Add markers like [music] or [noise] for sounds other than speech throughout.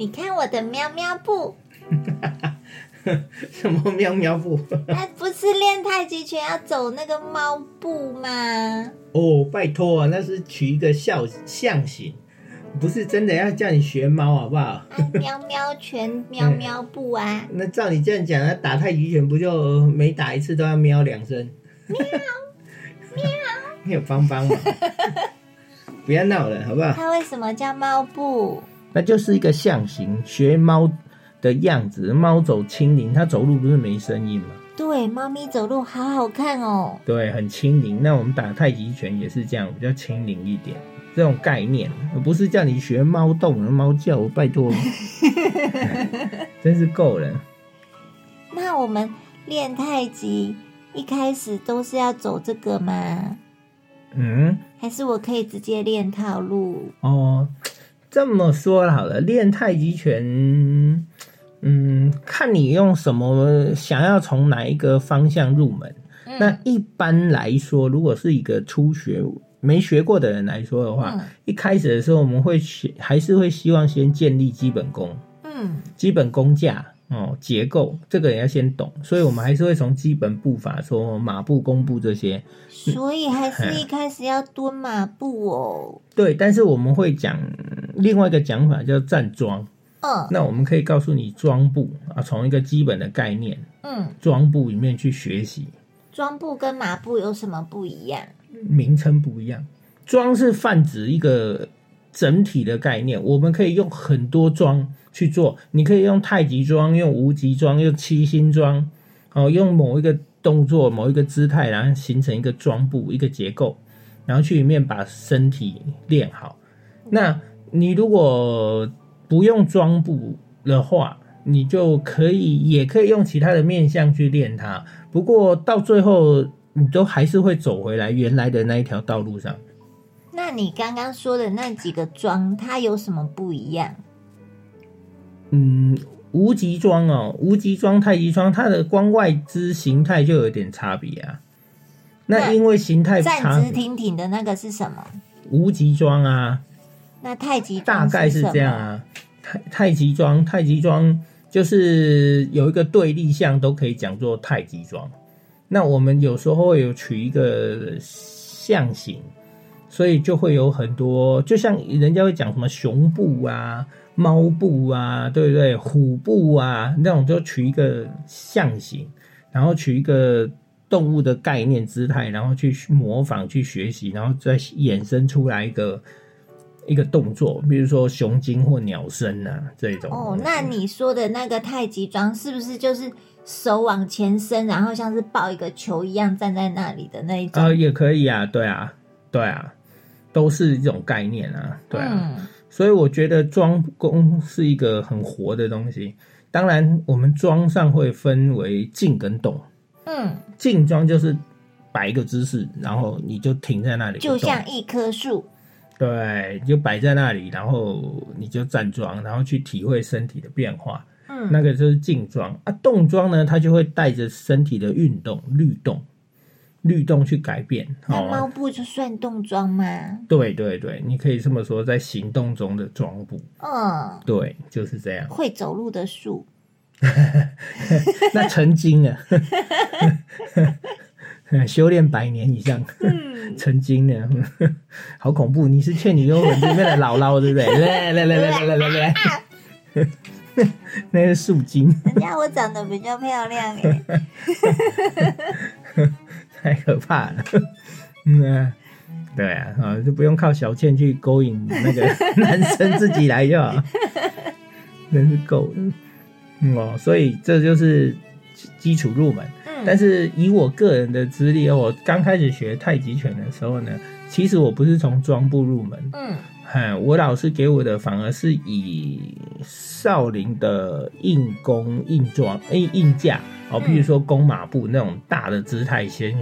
你看我的喵喵布，[laughs] 什么喵喵步？那 [laughs] 不是练太极拳要走那个猫步吗？哦，拜托啊，那是取一个象象形，不是真的要叫你学猫，好不好？啊，喵喵拳、喵喵步啊，[laughs] 那照你这样讲，那打太极拳不就每打一次都要喵两声？喵喵，你有帮帮忙？不要闹了，好不好？它为什么叫猫步？那就是一个象形，学猫的样子，猫走轻灵，它走路不是没声音吗？对，猫咪走路好好看哦。对，很轻灵。那我们打太极拳也是这样，比较轻灵一点，这种概念，而不是叫你学猫动、猫叫，拜托，[laughs] 真是够了。那我们练太极一开始都是要走这个吗？嗯，还是我可以直接练套路？哦，这么说好了，练太极拳，嗯，看你用什么，想要从哪一个方向入门。那一般来说，如果是一个初学没学过的人来说的话，嗯。一开始的时候我们会学，还是会希望先建立基本功，嗯，基本功架哦，结构这个也要先懂，所以我们还是会从基本步法，说马步、弓步这些，所以还是一开始要蹲马步哦。对，但是我们会讲另外一个讲法叫站桩，嗯。那我们可以告诉你桩步啊，从一个基本的概念嗯，桩步里面去学习，桩步跟马步有什么不一样？名称不一样，桩是泛指一个整体的概念，我们可以用很多桩去做，你可以用太极桩、用无极桩、用七星桩，哦，用某一个动作、某一个姿态，然后形成一个桩步、一个结构，然后去里面把身体练好。那你如果不用装补的话，你就可以也可以用其他的面相去练它。不过到最后，你都还是会走回来原来的那一条道路上。那你刚刚说的那几个桩，它有什么不一样？嗯，无极桩哦，无极桩、太极桩，它的光外之形态就有点差别啊。那那因为形态站差直，挺挺的那个是什么？无极桩啊，那太极大概是这样啊。太太极桩，太极桩就是有一个对立项，都可以讲做太极桩。那我们有时候会有取一个象形，所以就会有很多，就像人家会讲什么熊步啊、猫步啊，对不对？虎步啊，那种就取一个象形，然后取一个动物的概念姿态，然后去模仿、去学习，然后再衍生出来一个一个动作，比如说熊精或鸟身啊这种。哦，那你说的那个太极桩是不是就是手往前伸，然后像是抱一个球一样站在那里的那一种？啊、也可以啊，对啊，对啊，都是一种概念啊，对啊。嗯所以我觉得桩功是一个很活的东西。当然，我们桩上会分为静跟动。嗯，静桩就是摆一个姿势，然后你就停在那里，就像一棵树。对，就摆在那里，然后你就站桩，然后去体会身体的变化。嗯，那个就是静桩啊。动桩呢，它就会带着身体的运动、律动、律动去改变。那猫哦，步就算动桩吗？对对对，你可以这么说，在行动中的桩步，嗯，对，就是这样。会走路的树。[laughs] 那成精了，[laughs] 修炼百年以上成精了好恐怖你是倩女幽魂里面的姥姥对不对？来来来来来来来那是素金人家我长得比较漂亮 [laughs] 太可怕了。嗯对啊就不用靠小倩去勾引那个 [laughs] 男生自己来就好真是够了。哦所以这就是基基础入门嗯，但是以我个人的资历，我刚开始学太极拳的时候呢，其实我不是从庄部入门，嗯。嗯，我老师给我的反而是以少林的硬功、硬桩、硬硬架哦，比如说弓马步那种大的姿态先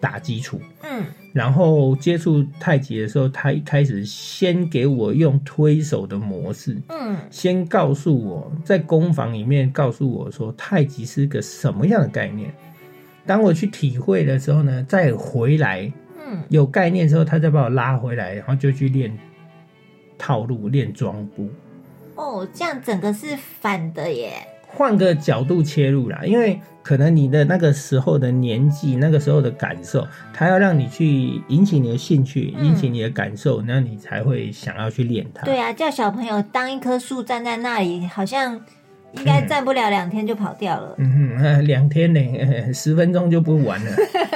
打基础，嗯。然后接触太极的时候，他一开始先给我用推手的模式，嗯。先告诉我在攻防里面告诉我说太极是个什么样的概念。当我去体会的时候呢，再回来嗯。有概念之后，他再把我拉回来，然后就去练套路、练装步，哦，这样整个是反的耶。换个角度切入啦。因为可能你的那个时候的年纪、那个时候的感受，他要让你去引起你的兴趣、嗯引起你的感受，那你才会想要去练它。对啊，叫小朋友当一棵树站在那里，好像应该站不了两天就跑掉了。嗯哼，呃两天呢，[laughs] 十分钟就不玩了。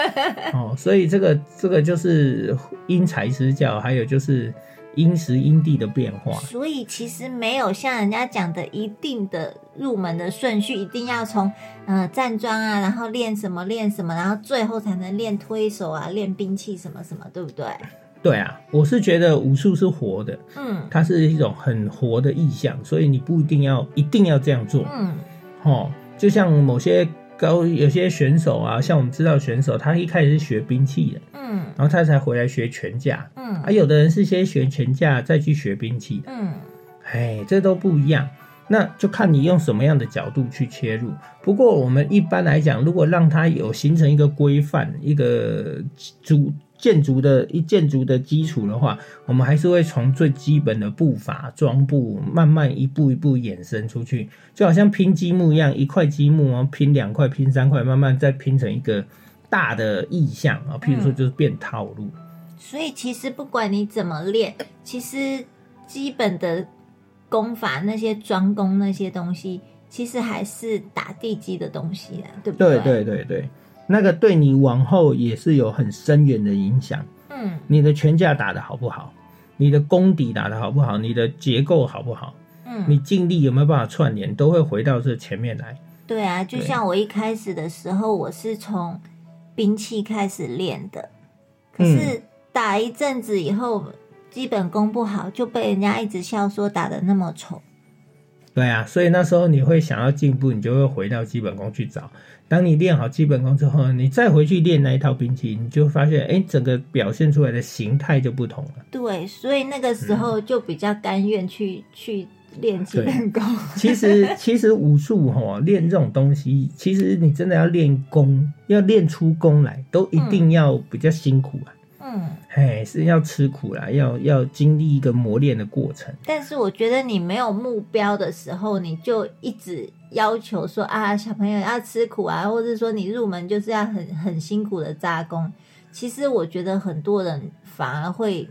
[laughs] 哦，所以这个这个就是因材施教，还有就是因时因地的变化。所以其实没有像人家讲的一定的入门的顺序，一定要从呃站桩啊，然后练什么练什么，然后最后才能练推手啊，练兵器什么什么，对不对？对啊，我是觉得武术是活的，嗯它是一种很活的意象，所以你不一定要一定要这样做。嗯哦，就像某些高有些选手啊，像我们知道选手，他一开始是学兵器的，嗯然后他才回来学拳架。嗯啊，有的人是先学拳架再去学兵器的。嗯哎，这都不一样。那就看你用什么样的角度去切入。不过我们一般来讲，如果让它有形成一个规范、一个主建筑的一建筑的基础的话，我们还是会从最基本的步伐、装步，慢慢一步一步衍生出去，就好像拼积木一样，一块积木哦，拼两块、拼三块，慢慢再拼成一个大的意象啊。譬如说，就是变套路。所以其实不管你怎么练，其实基本的功法那些专攻那些东西，其实还是打地基的东西啦，对不对对对对对，那个对你往后也是有很深远的影响。嗯你的拳架打的好不好？你的功底打的好不好？你的结构好不好？嗯，你尽力有没有办法串联，都会回到这前面来。对啊，就像我一开始的时候，我是从兵器开始练的，可是打一阵子以后，基本功不好，就被人家一直笑说打的那么丑。对啊，所以那时候你会想要进步，你就会回到基本功去找。当你练好基本功之后，你再回去练那一套兵器，你就发现，哎，整个表现出来的形态就不同了。对，所以那个时候就比较甘愿去、去练基本功。其实，其实武术哈、练这种东西，其实你真的要练功，要练出功来，都一定要比较辛苦啊。嗯，哎，是要吃苦啦，要要经历一个磨练的过程。但是我觉得你没有目标的时候，你就一直要求说啊，小朋友要吃苦啊，或者说你入门就是要很很辛苦的扎工。其实我觉得很多人反而会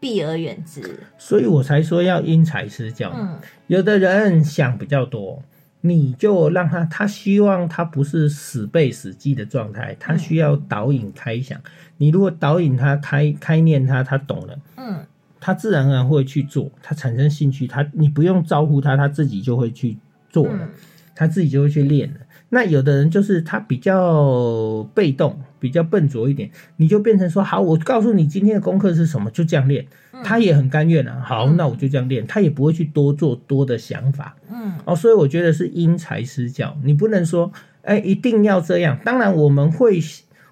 避而远之。所以我才说要因材施教。嗯有的人想比较多，你就让他，他希望他不是死背死记的状态，他需要导引开想。你如果导引他开开念他，他懂了，嗯他自然而然会去做，他产生兴趣，他你不用招呼他，他自己就会去做了。嗯他自己就会去练了。那有的人就是他比较被动，比较笨拙一点，你就变成说好，我告诉你今天的功课是什么，就这样练。他也很甘愿啊，好，嗯那我就这样练，他也不会去多做多的想法嗯哦。所以我觉得是因材施教，你不能说哎一定要这样。当然我们会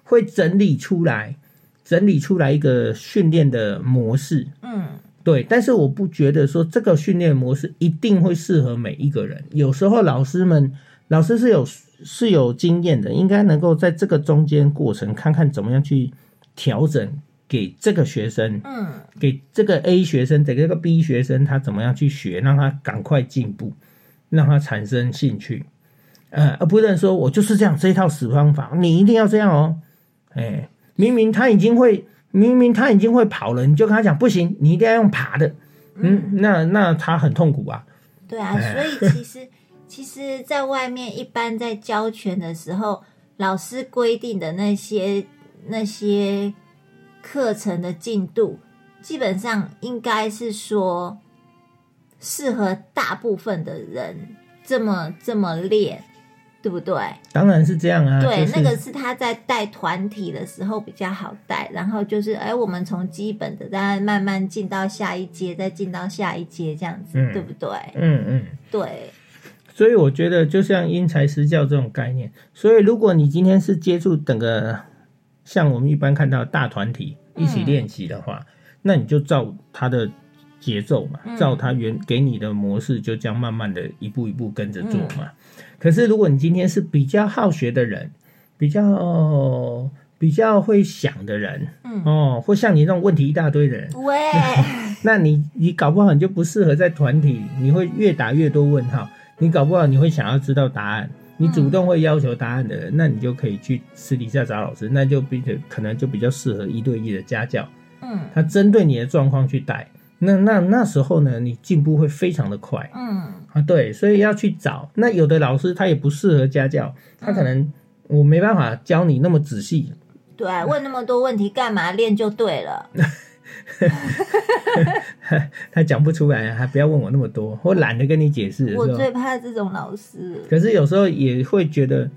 会整理出来，整理出来一个训练的模式，嗯对，但是我不觉得说这个训练模式一定会适合每一个人。有时候老师们，老师是有是有经验的，应该能够在这个中间过程看看怎么样去调整给这个学生，嗯给这个 A 学生，给这个 B 学生，他怎么样去学，让他赶快进步，让他产生兴趣。呃，而不能说我就是这样这一套死方法，你一定要这样哦。哎，明明他已经会。明明他已经会跑了，你就跟他讲不行，你一定要用爬的。嗯，那那他很痛苦啊。对啊，所以其实其实，在外面一般在教拳的时候，老师规定的那些那些课程的进度，基本上应该是说，适合大部分的人这么这么练，对不对？当然是这样啊。对，就是那个是他在带团体的时候比较好带，然后就是哎，我们从基本的，再慢慢进到下一阶，再进到下一阶，这样子，嗯对不对？嗯嗯。对，所以我觉得，就像因材施教这种概念，所以如果你今天是接触整个像我们一般看到大团体一起练习的话，那你就照他的节奏嘛，嗯。照他原给你的模式，就这样慢慢的一步一步跟着做嘛。可是如果你今天是比较好学的人，比较、哦比较会想的人，嗯。哦，或像你这种问题一大堆的人，喂，[laughs] 那你你搞不好你就不适合在团体，你会越打越多问号，你搞不好你会想要知道答案，你主动会要求答案的人，那你就可以去私底下找老师，那就比较可能就比较适合一对一的家教，嗯他针对你的状况去带，那那那时候呢，你进步会非常的快嗯啊，对，所以要去找。那有的老师他也不适合家教，他可能我没办法教你那么仔细，对，问那么多问题干嘛？练就对了。[laughs] [laughs] 他讲不出来，还不要问我那么多，我懒得跟你解释。我最怕这种老师。可是有时候也会觉得，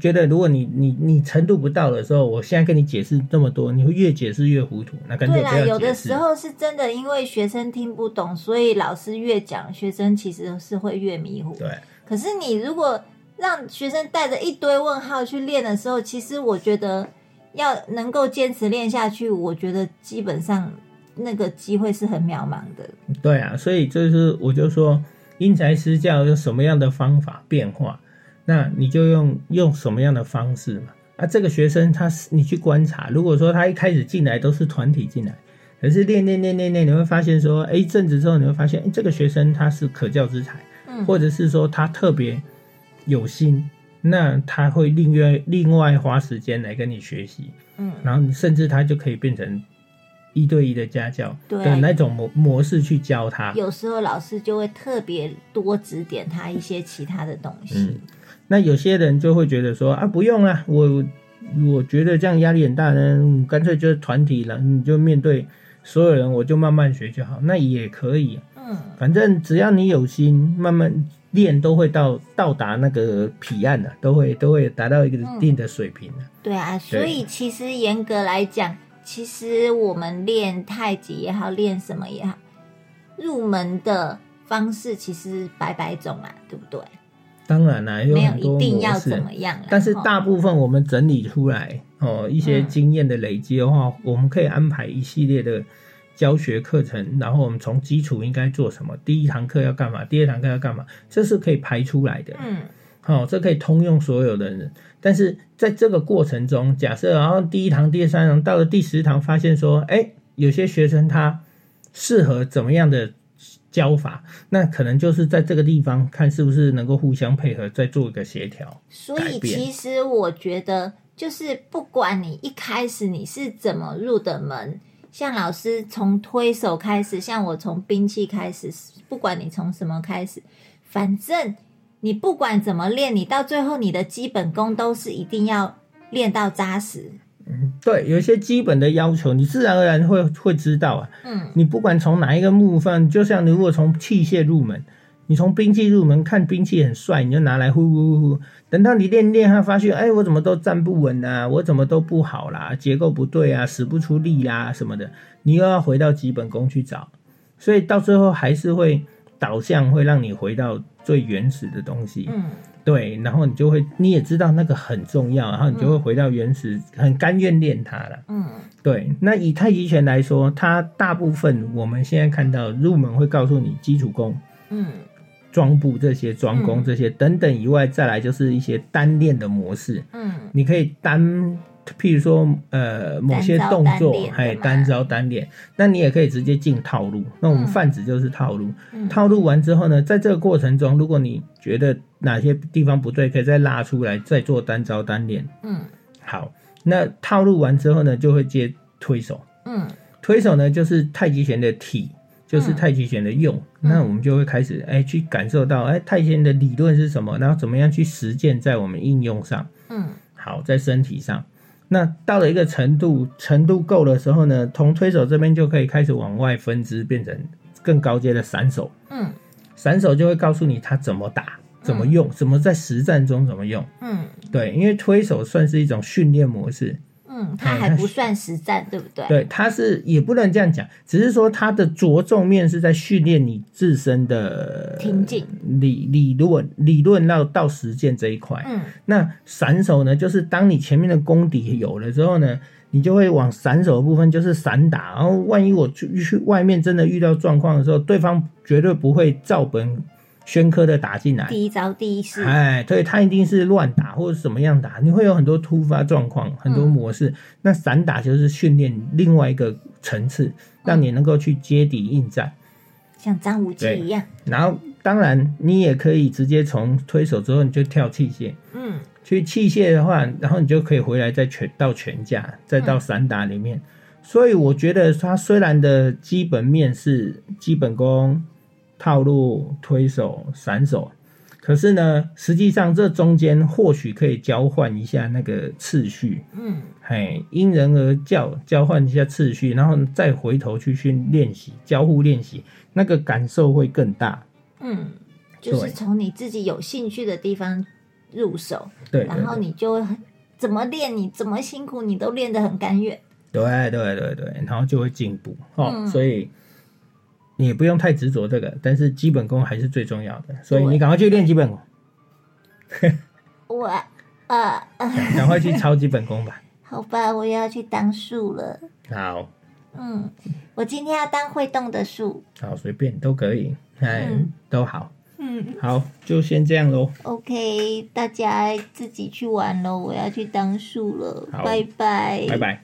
觉得如果你你你程度不到的时候，我现在跟你解释这么多，你会越解释越糊涂，那干脆对啦，有的时。候是真的，因为学生听不懂，所以老师越讲，学生其实是会越迷糊。对，可是你如果让学生带着一堆问号去练的时候，其实我觉得要能够坚持练下去，我觉得基本上那个机会是很渺茫的。对啊，所以就是我就说，因材施教有什么样的方法变化，那你就用用什么样的方式嘛。啊，这个学生他是你去观察，如果说他一开始进来都是团体进来，可是练练练练练，你会发现说，哎，一阵子之后你会发现，这个学生他是可教之才，或者是说他特别有心，那他会另外另外花时间来跟你学习，嗯然后甚至他就可以变成一对一的家教对的那种模模式去教他。有时候老师就会特别多指点他一些其他的东西。嗯那有些人就会觉得说啊，不用啦，我我觉得这样压力很大呢，嗯干脆就是团体了，你就面对所有人，我就慢慢学就好，那也可以。嗯反正只要你有心，慢慢练都会到到达那个彼岸的，都会都会达到一个一定的水平的。对啊，所以其实严格来讲，其实我们练太极也好，练什么也好，入门的方式其实百百种啊，对不对？当然啦，有没有很多一定要模式怎么样啦，但是大部分我们整理出来哦，一些嗯经验的累积的话，我们可以安排一系列的教学课程，然后我们从基础应该做什么，第一堂课要干嘛，第二堂课要干嘛，这是可以排出来的。嗯好、这可以通用所有的人。但是在这个过程中，假设然后第一堂、第三堂到了第十堂，发现说，哎，有些学生他适合怎么样的教法，那可能就是在这个地方看是不是能够互相配合，再做一个协调。所以其实我觉得，就是不管你一开始你是怎么入的门，像老师从推手开始，像我从兵器开始，不管你从什么开始，反正你不管怎么练，你到最后你的基本功都是一定要练到扎实。嗯对，有一些基本的要求，你自然而然会会知道啊。嗯你不管从哪一个部分，就像你如果从器械入门，你从兵器入门，看兵器很帅，你就拿来呼呼呼呼。等到你练练，他发现，哎，我怎么都站不稳啊，我怎么都不好啦，结构不对啊，使不出力啦什么的，你又要回到基本功去找，所以到最后还是会导向会让你回到最原始的东西。嗯对，然后你就会，你也知道那个很重要，然后你就会回到原始，很甘愿练它了。嗯对，那以太极拳来说，它大部分我们现在看到入门会告诉你基础功、嗯装步这些、装功嗯这些等等以外，再来就是一些单练的模式。嗯你可以单，譬如说呃某些动作还有单招单练，那你也可以直接进套路。那我们嗯泛指就是套路。嗯套路完之后呢，在这个过程中，如果你觉得哪些地方不对，可以再拉出来，再做单招单练。嗯好，那套路完之后呢，就会接推手。嗯推手呢，就是太极拳的体，就是太极拳的用。嗯那我们就会开始哎、去感受到哎太极拳的理论是什么，然后怎么样去实践在我们应用上。嗯好，在身体上。那到了一个程度，程度够的时候呢，从推手这边就可以开始往外分支，变成更高阶的散手，嗯散手就会告诉你他怎么打、怎么用、怎么在实战中怎么用。嗯对，因为推手算是一种训练模式，嗯，它还不算实战，对不对？对，它是也不能这样讲，只是说它的着重面是在训练你自身的听进理理论理论到到实践这一块。嗯那散手呢，就是当你前面的功底有了之后呢，你就会往散手的部分就是散打，然后万一我去去外面真的遇到状况的时候，对方绝对不会照本宣科的打进来。第一招第一式，哎，对他一定是乱打或者怎么样打，你会有很多突发状况，很多模式。那散打就是训练另外一个层次，让你能够去接底应战。像张无忌一样。然后，当然你也可以直接从推手之后你就跳器械，嗯去器械的话，然后你就可以回来再拳到拳架，再到散打里面。所以我觉得他虽然的基本面是基本功、套路、推手、散手，可是呢，实际上这中间或许可以交换一下那个次序，嗯嘿，因人而教，交换一下次序，然后再回头去训练习，交互练习，那个感受会更大。嗯，就是从你自己有兴趣的地方入手，对，对然后你就会很怎么练，你怎么辛苦，你都练得很甘愿。对对对对，然后就会进步哦。嗯所以你也不用太执着这个，但是基本功还是最重要的。所以你赶快去练基本功，我呃呃，赶快去抄基本功吧。[laughs] 好吧，我要去当树了。好嗯，我今天要当会动的树。好，随便都可以，哎，嗯都好。嗯好，就先这样喽。，OK，大家自己去玩喽，我要去当树了，好拜拜，拜拜。